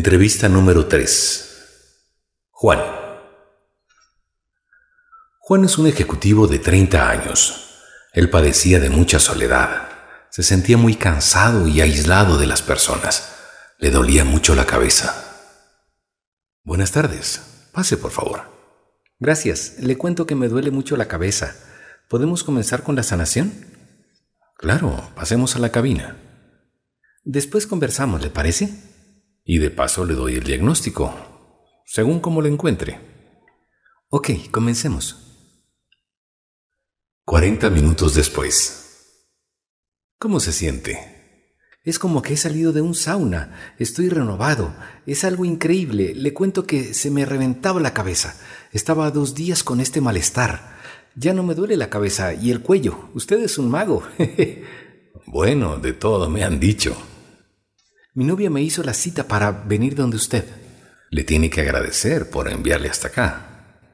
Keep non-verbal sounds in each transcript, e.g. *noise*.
Entrevista número 3. Juan. Juan es un ejecutivo de 30 años. Él padecía de mucha soledad. Se sentía muy cansado y aislado de las personas. Le dolía mucho la cabeza. Buenas tardes. Pase, por favor. Gracias. Le cuento que me duele mucho la cabeza. ¿Podemos comenzar con la sanación? Claro, pasemos a la cabina. Después conversamos, ¿le parece? Y de paso le doy el diagnóstico, según como lo encuentre. Ok, comencemos. 40 minutos después. ¿Cómo se siente? Es como que he salido de un sauna. Estoy renovado. Es algo increíble. Le cuento que se me reventaba la cabeza. Estaba dos días con este malestar. Ya no me duele la cabeza y el cuello. Usted es un mago. *laughs* bueno, de todo me han dicho. Mi novia me hizo la cita para venir donde usted. Le tiene que agradecer por enviarle hasta acá.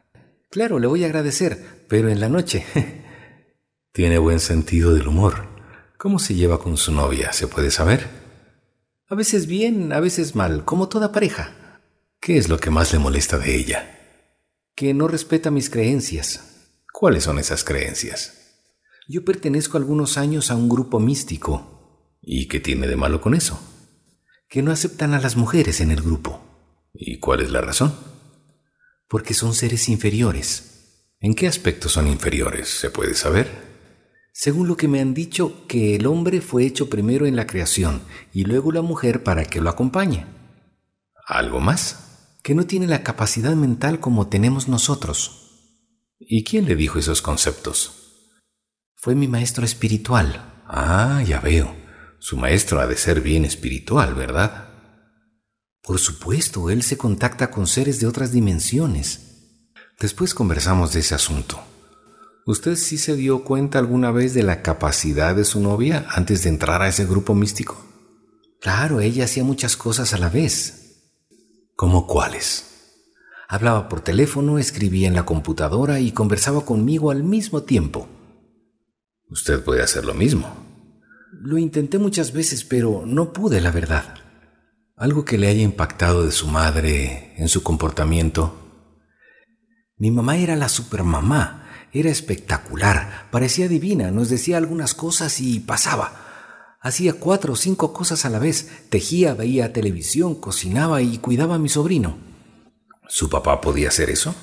Claro, le voy a agradecer, pero en la noche. *laughs* tiene buen sentido del humor. ¿Cómo se lleva con su novia? ¿Se puede saber? A veces bien, a veces mal, como toda pareja. ¿Qué es lo que más le molesta de ella? Que no respeta mis creencias. ¿Cuáles son esas creencias? Yo pertenezco algunos años a un grupo místico. ¿Y qué tiene de malo con eso? Que no aceptan a las mujeres en el grupo. ¿Y cuál es la razón? Porque son seres inferiores. ¿En qué aspectos son inferiores? ¿Se puede saber? Según lo que me han dicho, que el hombre fue hecho primero en la creación y luego la mujer para que lo acompañe. ¿Algo más? Que no tiene la capacidad mental como tenemos nosotros. ¿Y quién le dijo esos conceptos? Fue mi maestro espiritual. Ah, ya veo. Su maestro ha de ser bien espiritual, ¿verdad? Por supuesto, él se contacta con seres de otras dimensiones. Después conversamos de ese asunto. ¿Usted sí se dio cuenta alguna vez de la capacidad de su novia antes de entrar a ese grupo místico? Claro, ella hacía muchas cosas a la vez. ¿Cómo cuáles? Hablaba por teléfono, escribía en la computadora y conversaba conmigo al mismo tiempo. Usted puede hacer lo mismo. Lo intenté muchas veces, pero no pude, la verdad. Algo que le haya impactado de su madre en su comportamiento. Mi mamá era la supermamá. Era espectacular, parecía divina, nos decía algunas cosas y pasaba. Hacía cuatro o cinco cosas a la vez. Tejía, veía televisión, cocinaba y cuidaba a mi sobrino. ¿Su papá podía hacer eso?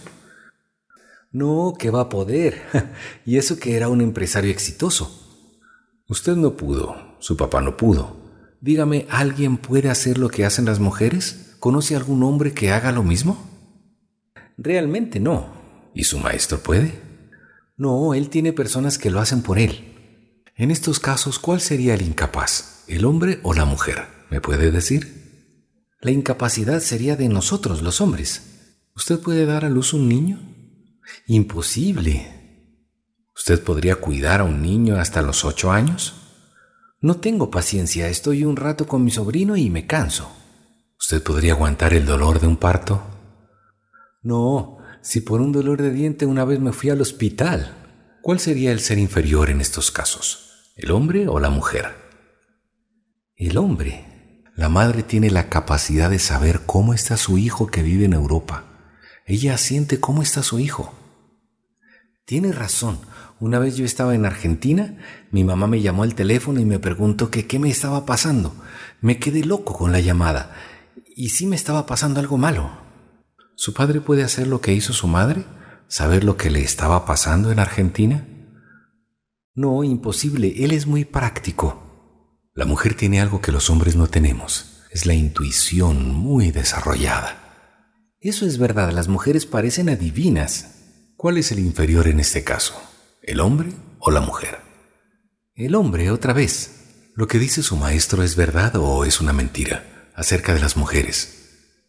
No, que va a poder. *laughs* y eso que era un empresario exitoso. Usted no pudo, su papá no pudo. Dígame, ¿alguien puede hacer lo que hacen las mujeres? ¿Conoce algún hombre que haga lo mismo? Realmente no. ¿Y su maestro puede? No, él tiene personas que lo hacen por él. En estos casos, ¿cuál sería el incapaz? ¿El hombre o la mujer? ¿Me puede decir? La incapacidad sería de nosotros, los hombres. ¿Usted puede dar a luz un niño? Imposible. ¿Usted podría cuidar a un niño hasta los ocho años? No tengo paciencia, estoy un rato con mi sobrino y me canso. ¿Usted podría aguantar el dolor de un parto? No, si por un dolor de diente una vez me fui al hospital. ¿Cuál sería el ser inferior en estos casos? ¿El hombre o la mujer? El hombre. La madre tiene la capacidad de saber cómo está su hijo que vive en Europa. Ella siente cómo está su hijo. Tiene razón. Una vez yo estaba en Argentina, mi mamá me llamó al teléfono y me preguntó qué me estaba pasando. Me quedé loco con la llamada. Y sí me estaba pasando algo malo. ¿Su padre puede hacer lo que hizo su madre? ¿Saber lo que le estaba pasando en Argentina? No, imposible. Él es muy práctico. La mujer tiene algo que los hombres no tenemos. Es la intuición muy desarrollada. Eso es verdad. Las mujeres parecen adivinas. ¿Cuál es el inferior en este caso? ¿El hombre o la mujer? El hombre, otra vez. ¿Lo que dice su maestro es verdad o es una mentira acerca de las mujeres?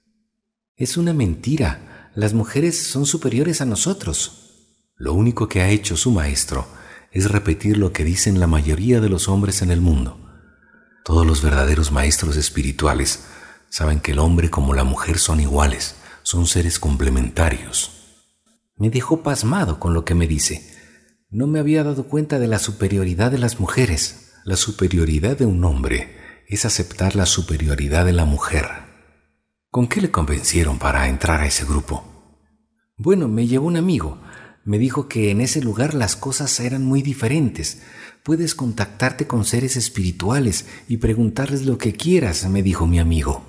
Es una mentira. Las mujeres son superiores a nosotros. Lo único que ha hecho su maestro es repetir lo que dicen la mayoría de los hombres en el mundo. Todos los verdaderos maestros espirituales saben que el hombre como la mujer son iguales, son seres complementarios. Me dejó pasmado con lo que me dice. No me había dado cuenta de la superioridad de las mujeres. La superioridad de un hombre es aceptar la superioridad de la mujer. ¿Con qué le convencieron para entrar a ese grupo? Bueno, me llevó un amigo. Me dijo que en ese lugar las cosas eran muy diferentes. Puedes contactarte con seres espirituales y preguntarles lo que quieras, me dijo mi amigo.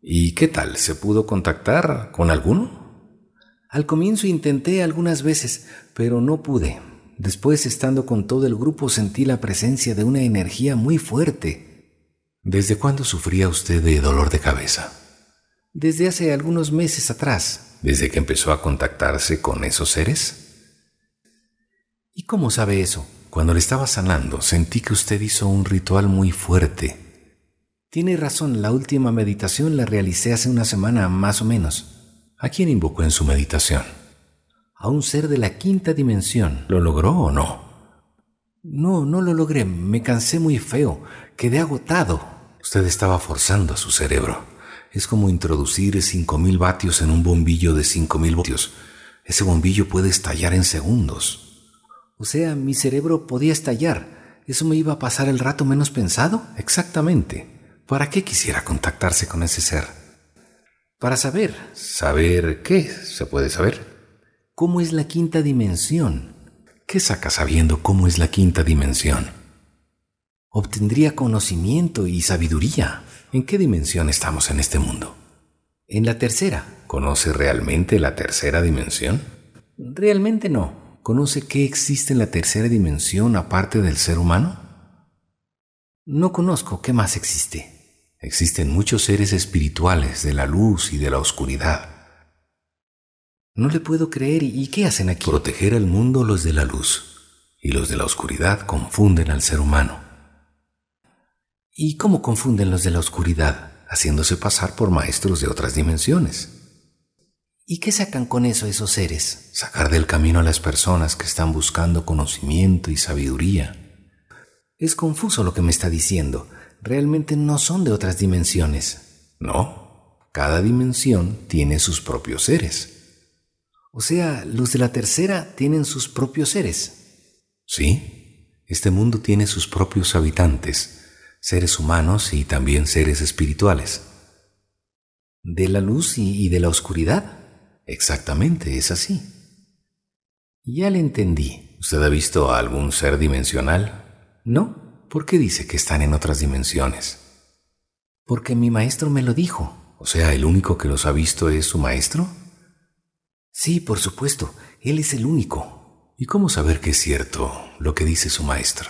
¿Y qué tal? ¿Se pudo contactar con alguno? Al comienzo intenté algunas veces, pero no pude. Después, estando con todo el grupo, sentí la presencia de una energía muy fuerte. ¿Desde cuándo sufría usted de dolor de cabeza? Desde hace algunos meses atrás. ¿Desde que empezó a contactarse con esos seres? ¿Y cómo sabe eso? Cuando le estaba sanando, sentí que usted hizo un ritual muy fuerte. Tiene razón, la última meditación la realicé hace una semana más o menos. ¿A quién invocó en su meditación? A un ser de la quinta dimensión. ¿Lo logró o no? No, no lo logré. Me cansé muy feo. Quedé agotado. Usted estaba forzando a su cerebro. Es como introducir 5.000 vatios en un bombillo de 5.000 voltios. Ese bombillo puede estallar en segundos. O sea, mi cerebro podía estallar. ¿Eso me iba a pasar el rato menos pensado? Exactamente. ¿Para qué quisiera contactarse con ese ser? Para saber. ¿Saber qué? ¿Se puede saber? ¿Cómo es la quinta dimensión? ¿Qué saca sabiendo cómo es la quinta dimensión? Obtendría conocimiento y sabiduría. ¿En qué dimensión estamos en este mundo? En la tercera. ¿Conoce realmente la tercera dimensión? Realmente no. ¿Conoce qué existe en la tercera dimensión aparte del ser humano? No conozco qué más existe. Existen muchos seres espirituales de la luz y de la oscuridad. No le puedo creer. ¿Y qué hacen aquí? Proteger al mundo los de la luz. Y los de la oscuridad confunden al ser humano. ¿Y cómo confunden los de la oscuridad? Haciéndose pasar por maestros de otras dimensiones. ¿Y qué sacan con eso esos seres? Sacar del camino a las personas que están buscando conocimiento y sabiduría. Es confuso lo que me está diciendo. Realmente no son de otras dimensiones. No, cada dimensión tiene sus propios seres. O sea, los de la tercera tienen sus propios seres. Sí, este mundo tiene sus propios habitantes, seres humanos y también seres espirituales. ¿De la luz y, de la oscuridad? Exactamente, es así. Ya le entendí. ¿Usted ha visto a algún ser dimensional? No. ¿Por qué dice que están en otras dimensiones? Porque mi maestro me lo dijo. O sea, ¿el único que los ha visto es su maestro? Sí, por supuesto. Él es el único. ¿Y cómo saber que es cierto lo que dice su maestro?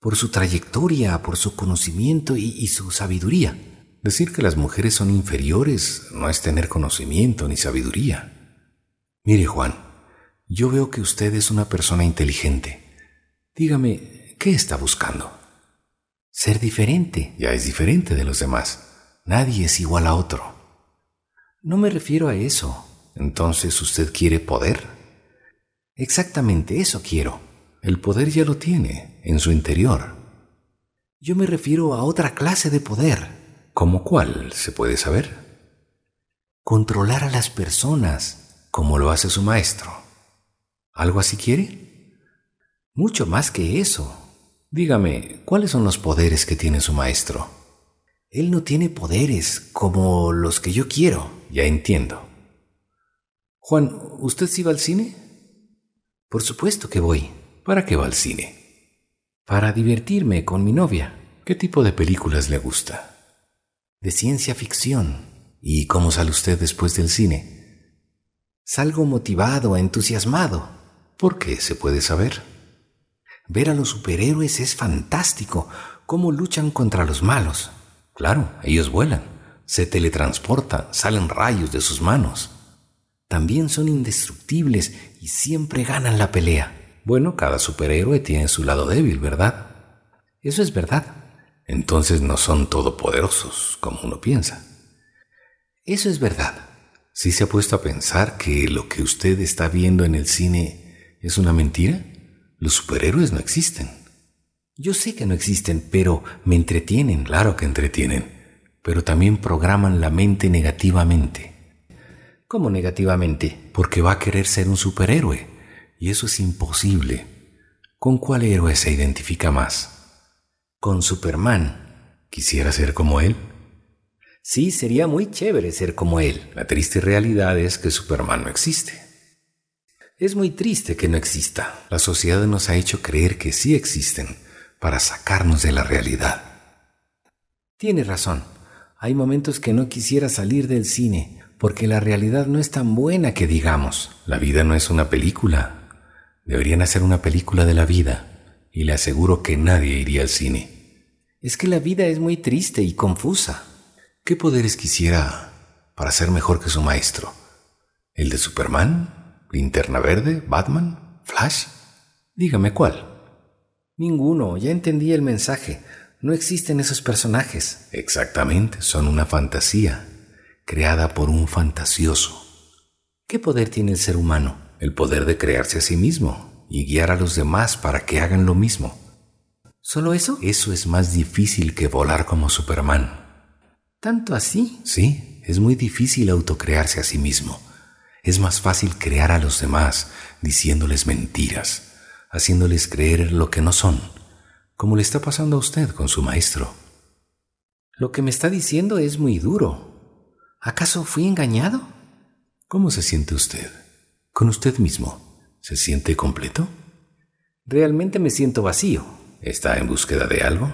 Por su trayectoria, por su conocimiento y, y su sabiduría. Decir que las mujeres son inferiores no es tener conocimiento ni sabiduría. Mire, Juan, yo veo que usted es una persona inteligente. Dígame, ¿qué está buscando? Ser diferente. Ya es diferente de los demás. Nadie es igual a otro. No me refiero a eso. Entonces, ¿usted quiere poder? Exactamente, eso quiero. El poder ya lo tiene, en su interior. Yo me refiero a otra clase de poder. ¿Cómo cuál? ¿Se puede saber? Controlar a las personas, como lo hace su maestro. ¿Algo así quiere? Mucho más que eso. Dígame, ¿cuáles son los poderes que tiene su maestro? Él no tiene poderes como los que yo quiero. Ya entiendo. Juan, ¿usted sí va al cine? Por supuesto que voy. ¿Para qué va al cine? Para divertirme con mi novia. ¿Qué tipo de películas le gusta? de ciencia ficción. ¿Y cómo sale usted después del cine? Salgo motivado, entusiasmado. ¿Por qué se puede saber? Ver a los superhéroes es fantástico, cómo luchan contra los malos. Claro, ellos vuelan, se teletransportan, salen rayos de sus manos. También son indestructibles y siempre ganan la pelea. Bueno, cada superhéroe tiene su lado débil, ¿verdad? Eso es verdad. Entonces no son todopoderosos, como uno piensa. Eso es verdad. ¿Sí se ha puesto a pensar que lo que usted está viendo en el cine es una mentira? Los superhéroes no existen. Yo sé que no existen, pero me entretienen. Claro que entretienen, pero también programan la mente negativamente. ¿Cómo negativamente? Porque va a querer ser un superhéroe, y eso es imposible. ¿Con cuál héroe se identifica más? con Superman. ¿Quisiera ser como él? Sí, sería muy chévere ser como él. La triste realidad es que Superman no existe. Es muy triste que no exista. La sociedad nos ha hecho creer que sí existen para sacarnos de la realidad. Tiene razón. Hay momentos que no quisiera salir del cine porque la realidad no es tan buena que digamos. La vida no es una película. Deberían hacer una película de la vida y le aseguro que nadie iría al cine. Es que la vida es muy triste y confusa. ¿Qué poderes quisiera para ser mejor que su maestro? ¿El de Superman? ¿Linterna verde? ¿Batman? ¿Flash? Dígame cuál. Ninguno, ya entendí el mensaje. No existen esos personajes. Exactamente, son una fantasía, creada por un fantasioso. ¿Qué poder tiene el ser humano? El poder de crearse a sí mismo y guiar a los demás para que hagan lo mismo. ¿Solo eso? Eso es más difícil que volar como Superman. ¿Tanto así? Sí, es muy difícil autocrearse a sí mismo. Es más fácil crear a los demás diciéndoles mentiras, haciéndoles creer lo que no son, como le está pasando a usted con su maestro. Lo que me está diciendo es muy duro. ¿Acaso fui engañado? ¿Cómo se siente usted? ¿Con usted mismo? ¿Se siente completo? Realmente me siento vacío. ¿Está en búsqueda de algo?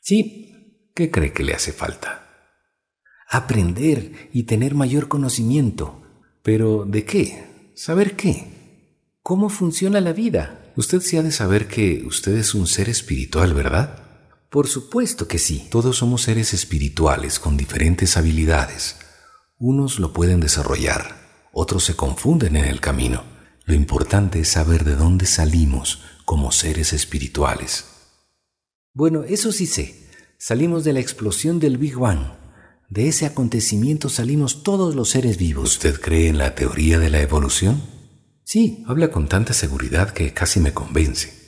Sí, ¿Qué cree que le hace falta? Aprender y tener mayor conocimiento. ¿Pero de qué? ¿Saber qué? ¿Cómo funciona la vida? Usted sí ha de saber que usted es un ser espiritual, ¿verdad? Por supuesto que sí. Todos somos seres espirituales con diferentes habilidades. Unos lo pueden desarrollar, otros se confunden en el camino. Lo importante es saber de dónde salimos como seres espirituales. Bueno, eso sí sé. Salimos de la explosión del Big Bang. De ese acontecimiento salimos todos los seres vivos. ¿Usted cree en la teoría de la evolución? Sí. Habla con tanta seguridad que casi me convence.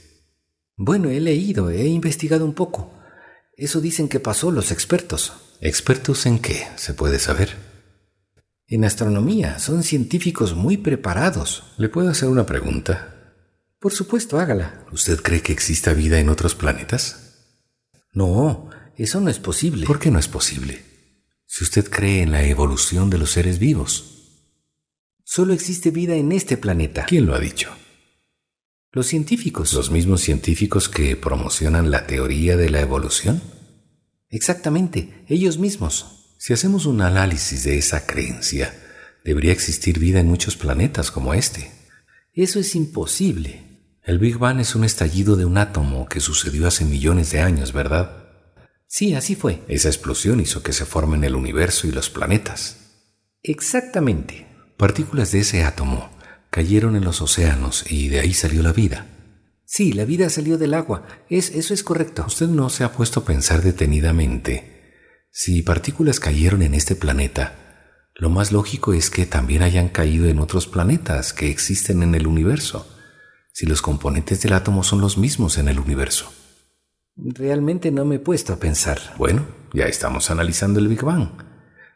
Bueno, he leído, he investigado un poco. Eso dicen que pasó los expertos. ¿Expertos en qué? ¿Se puede saber? En astronomía. Son científicos muy preparados. ¿Le puedo hacer una pregunta? Por supuesto, hágala. ¿Usted cree que exista vida en otros planetas? No, eso no es posible. ¿Por qué no es posible? Si usted cree en la evolución de los seres vivos. Solo existe vida en este planeta. ¿Quién lo ha dicho? Los científicos. ¿Los mismos científicos que promocionan la teoría de la evolución? Exactamente, ellos mismos. Si hacemos un análisis de esa creencia, debería existir vida en muchos planetas como este. Eso es imposible. El Big Bang es un estallido de un átomo que sucedió hace millones de años, ¿verdad? Sí, así fue. Esa explosión hizo que se formen el universo y los planetas. Exactamente. Partículas de ese átomo cayeron en los océanos y de ahí salió la vida. Sí, la vida salió del agua. Es, eso es correcto. Usted no se ha puesto a pensar detenidamente. Si partículas cayeron en este planeta, lo más lógico es que también hayan caído en otros planetas que existen en el universo, si los componentes del átomo son los mismos en el universo. Realmente no me he puesto a pensar. Bueno, ya estamos analizando el Big Bang.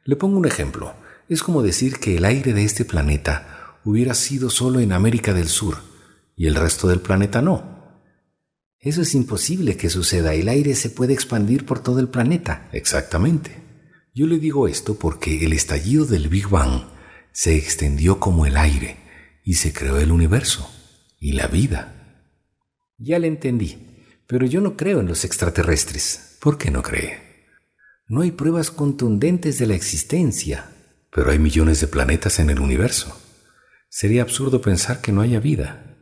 Le pongo un ejemplo. Es como decir que el aire de este planeta hubiera sido solo en América del Sur y el resto del planeta no. Eso es imposible que suceda. El aire se puede expandir por todo el planeta. Exactamente. Yo le digo esto porque el estallido del Big Bang se extendió como el aire y se creó el universo y la vida. Ya le entendí. Pero yo no creo en los extraterrestres. ¿Por qué no cree? No hay pruebas contundentes de la existencia. Pero hay millones de planetas en el universo. Sería absurdo pensar que no haya vida.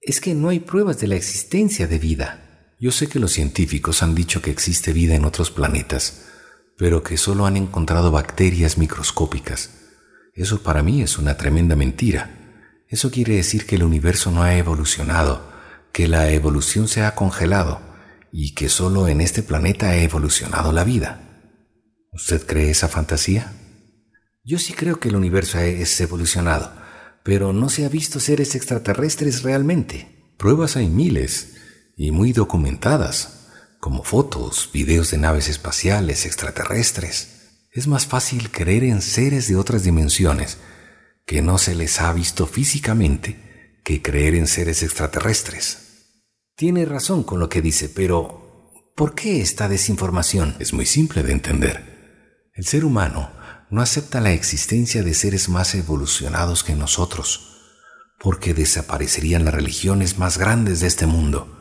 Es que no hay pruebas de la existencia de vida. Yo sé que los científicos han dicho que existe vida en otros planetas, pero que solo han encontrado bacterias microscópicas. Eso para mí es una tremenda mentira. Eso quiere decir que el universo no ha evolucionado que la evolución se ha congelado y que solo en este planeta ha evolucionado la vida. ¿Usted cree esa fantasía? Yo sí creo que el universo es evolucionado, pero no se ha visto seres extraterrestres realmente. Pruebas hay miles y muy documentadas, como fotos, videos de naves espaciales extraterrestres. Es más fácil creer en seres de otras dimensiones que no se les ha visto físicamente que creer en seres extraterrestres. Tiene razón con lo que dice, pero ¿por qué esta desinformación? Es muy simple de entender. El ser humano no acepta la existencia de seres más evolucionados que nosotros, porque desaparecerían las religiones más grandes de este mundo,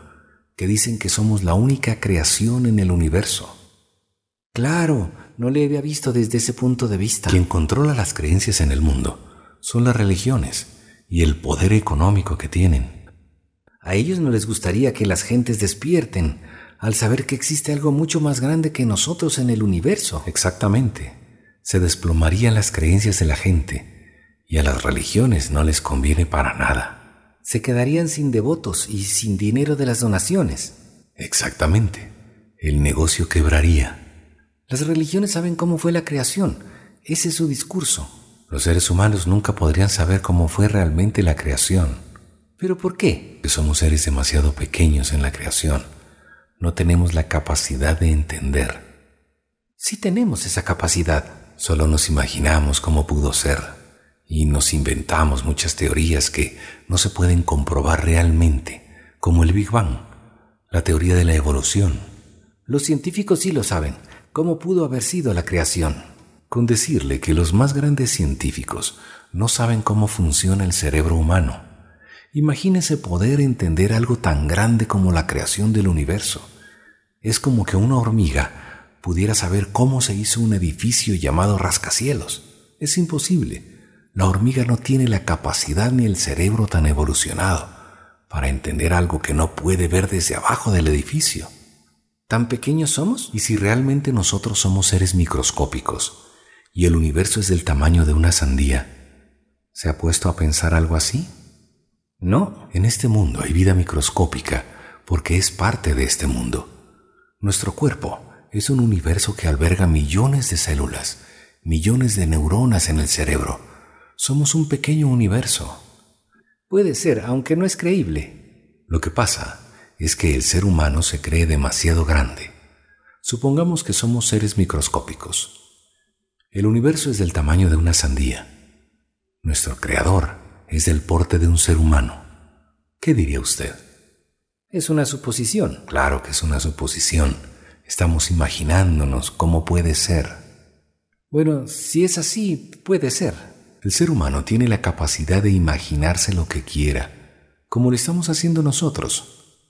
que dicen que somos la única creación en el universo. Claro, no le había visto desde ese punto de vista. Quien controla las creencias en el mundo son las religiones y el poder económico que tienen. A ellos no les gustaría que las gentes despierten al saber que existe algo mucho más grande que nosotros en el universo. Exactamente. Se desplomarían las creencias de la gente y a las religiones no les conviene para nada. Se quedarían sin devotos y sin dinero de las donaciones. Exactamente. El negocio quebraría. Las religiones saben cómo fue la creación. Ese es su discurso. Los seres humanos nunca podrían saber cómo fue realmente la creación. ¿Pero por qué? Que somos seres demasiado pequeños en la creación. No tenemos la capacidad de entender. Sí tenemos esa capacidad. Solo nos imaginamos cómo pudo ser y nos inventamos muchas teorías que no se pueden comprobar realmente, como el Big Bang, la teoría de la evolución. Los científicos sí lo saben. ¿Cómo pudo haber sido la creación? con decirle que los más grandes científicos no saben cómo funciona el cerebro humano. Imagínese poder entender algo tan grande como la creación del universo. Es como que una hormiga pudiera saber cómo se hizo un edificio llamado rascacielos. Es imposible. La hormiga no tiene la capacidad ni el cerebro tan evolucionado para entender algo que no puede ver desde abajo del edificio. ¿Tan pequeños somos? ¿Y si realmente nosotros somos seres microscópicos? y el universo es del tamaño de una sandía. ¿Se ha puesto a pensar algo así? No, en este mundo hay vida microscópica porque es parte de este mundo. Nuestro cuerpo es un universo que alberga millones de células, millones de neuronas en el cerebro. Somos un pequeño universo. Puede ser, aunque no es creíble. Lo que pasa es que el ser humano se cree demasiado grande. Supongamos que somos seres microscópicos. El universo es del tamaño de una sandía. Nuestro creador es del porte de un ser humano. ¿Qué diría usted? Es una suposición. Claro que es una suposición. Estamos imaginándonos cómo puede ser. Bueno, si es así, puede ser. El ser humano tiene la capacidad de imaginarse lo que quiera, como lo estamos haciendo nosotros.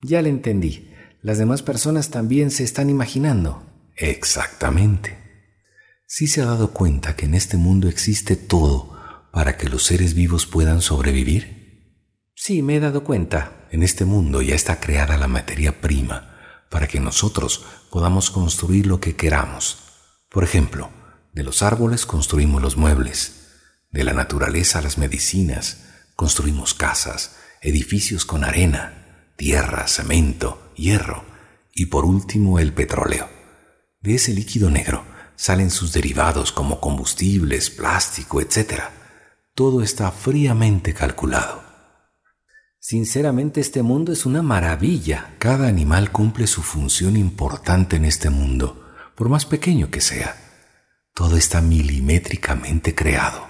Ya le entendí. Las demás personas también se están imaginando. Exactamente. ¿Sí se ha dado cuenta que en este mundo existe todo para que los seres vivos puedan sobrevivir? Sí, me he dado cuenta. En este mundo ya está creada la materia prima para que nosotros podamos construir lo que queramos. Por ejemplo, de los árboles construimos los muebles, de la naturaleza las medicinas, construimos casas, edificios con arena, tierra, cemento, hierro y por último el petróleo. De ese líquido negro salen sus derivados como combustibles, plástico, etc. Todo está fríamente calculado. Sinceramente este mundo es una maravilla. Cada animal cumple su función importante en este mundo, por más pequeño que sea. Todo está milimétricamente creado.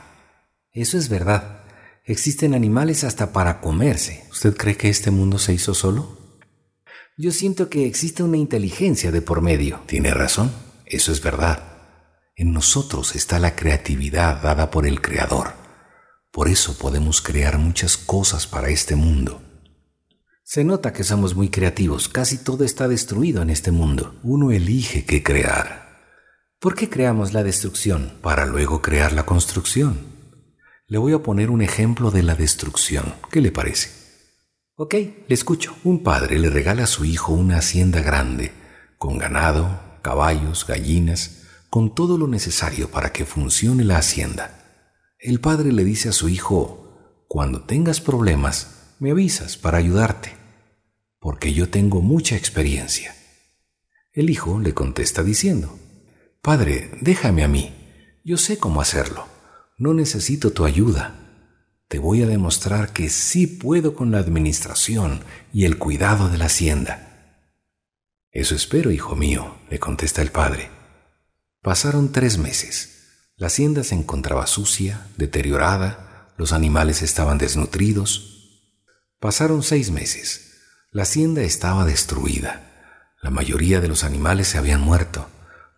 Eso es verdad. Existen animales hasta para comerse. ¿Usted cree que este mundo se hizo solo? Yo siento que existe una inteligencia de por medio. Tiene razón, eso es verdad. En nosotros está la creatividad dada por el Creador. Por eso podemos crear muchas cosas para este mundo. Se nota que somos muy creativos. Casi todo está destruido en este mundo. Uno elige qué crear. ¿Por qué creamos la destrucción? Para luego crear la construcción. Le voy a poner un ejemplo de la destrucción. ¿Qué le parece? Ok, le escucho. Un padre le regala a su hijo una hacienda grande, con ganado, caballos, gallinas, con todo lo necesario para que funcione la hacienda. El padre le dice a su hijo, cuando tengas problemas, me avisas para ayudarte, porque yo tengo mucha experiencia. El hijo le contesta diciendo, Padre, déjame a mí, yo sé cómo hacerlo, no necesito tu ayuda. Te voy a demostrar que sí puedo con la administración y el cuidado de la hacienda. Eso espero, hijo mío, le contesta el padre. Pasaron tres meses. La hacienda se encontraba sucia, deteriorada, los animales estaban desnutridos. Pasaron seis meses. La hacienda estaba destruida. La mayoría de los animales se habían muerto.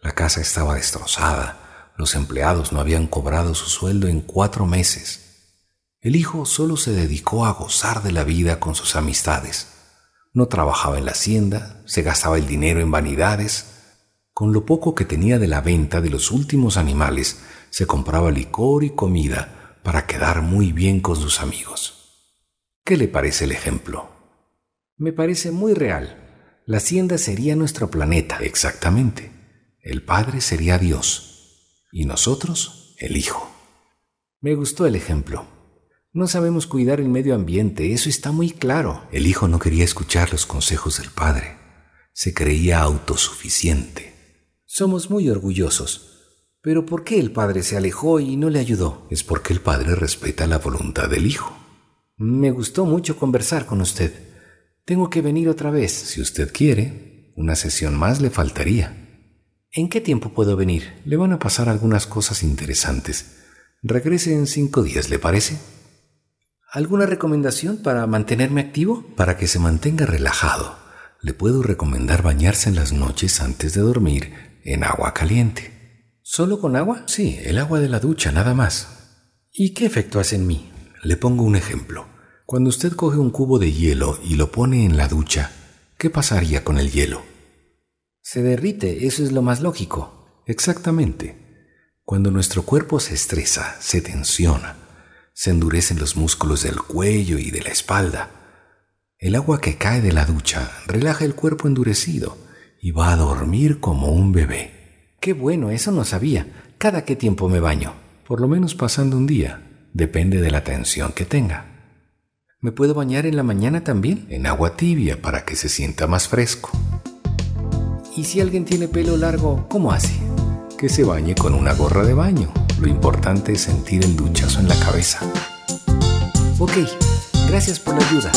La casa estaba destrozada, los empleados no habían cobrado su sueldo en cuatro meses. El hijo solo se dedicó a gozar de la vida con sus amistades. No trabajaba en la hacienda, se gastaba el dinero en vanidades. Con lo poco que tenía de la venta de los últimos animales, se compraba licor y comida para quedar muy bien con sus amigos. ¿Qué le parece el ejemplo? Me parece muy real. La hacienda sería nuestro planeta. Exactamente. El Padre sería Dios y nosotros el Hijo. Me gustó el ejemplo. No sabemos cuidar el medio ambiente, eso está muy claro. El Hijo no quería escuchar los consejos del Padre. Se creía autosuficiente. Somos muy orgullosos. Pero ¿por qué el Padre se alejó y no le ayudó? Es porque el Padre respeta la voluntad del Hijo. Me gustó mucho conversar con usted. Tengo que venir otra vez. Si usted quiere, una sesión más le faltaría. ¿En qué tiempo puedo venir? Le van a pasar algunas cosas interesantes. Regrese en cinco días, ¿le parece? ¿Alguna recomendación para mantenerme activo? Para que se mantenga relajado, le puedo recomendar bañarse en las noches antes de dormir en agua caliente. ¿Solo con agua? Sí, el agua de la ducha, nada más. ¿Y qué efecto hace en mí? Le pongo un ejemplo. Cuando usted coge un cubo de hielo y lo pone en la ducha, ¿qué pasaría con el hielo? Se derrite, eso es lo más lógico. Exactamente. Cuando nuestro cuerpo se estresa, se tensiona, se endurecen los músculos del cuello y de la espalda. El agua que cae de la ducha relaja el cuerpo endurecido y va a dormir como un bebé. Qué bueno, eso no sabía. ¿Cada qué tiempo me baño? Por lo menos pasando un día. Depende de la tensión que tenga. ¿Me puedo bañar en la mañana también? En agua tibia para que se sienta más fresco. ¿Y si alguien tiene pelo largo, cómo hace? Que se bañe con una gorra de baño. Lo importante es sentir el duchazo en la cabeza. Ok, gracias por la ayuda.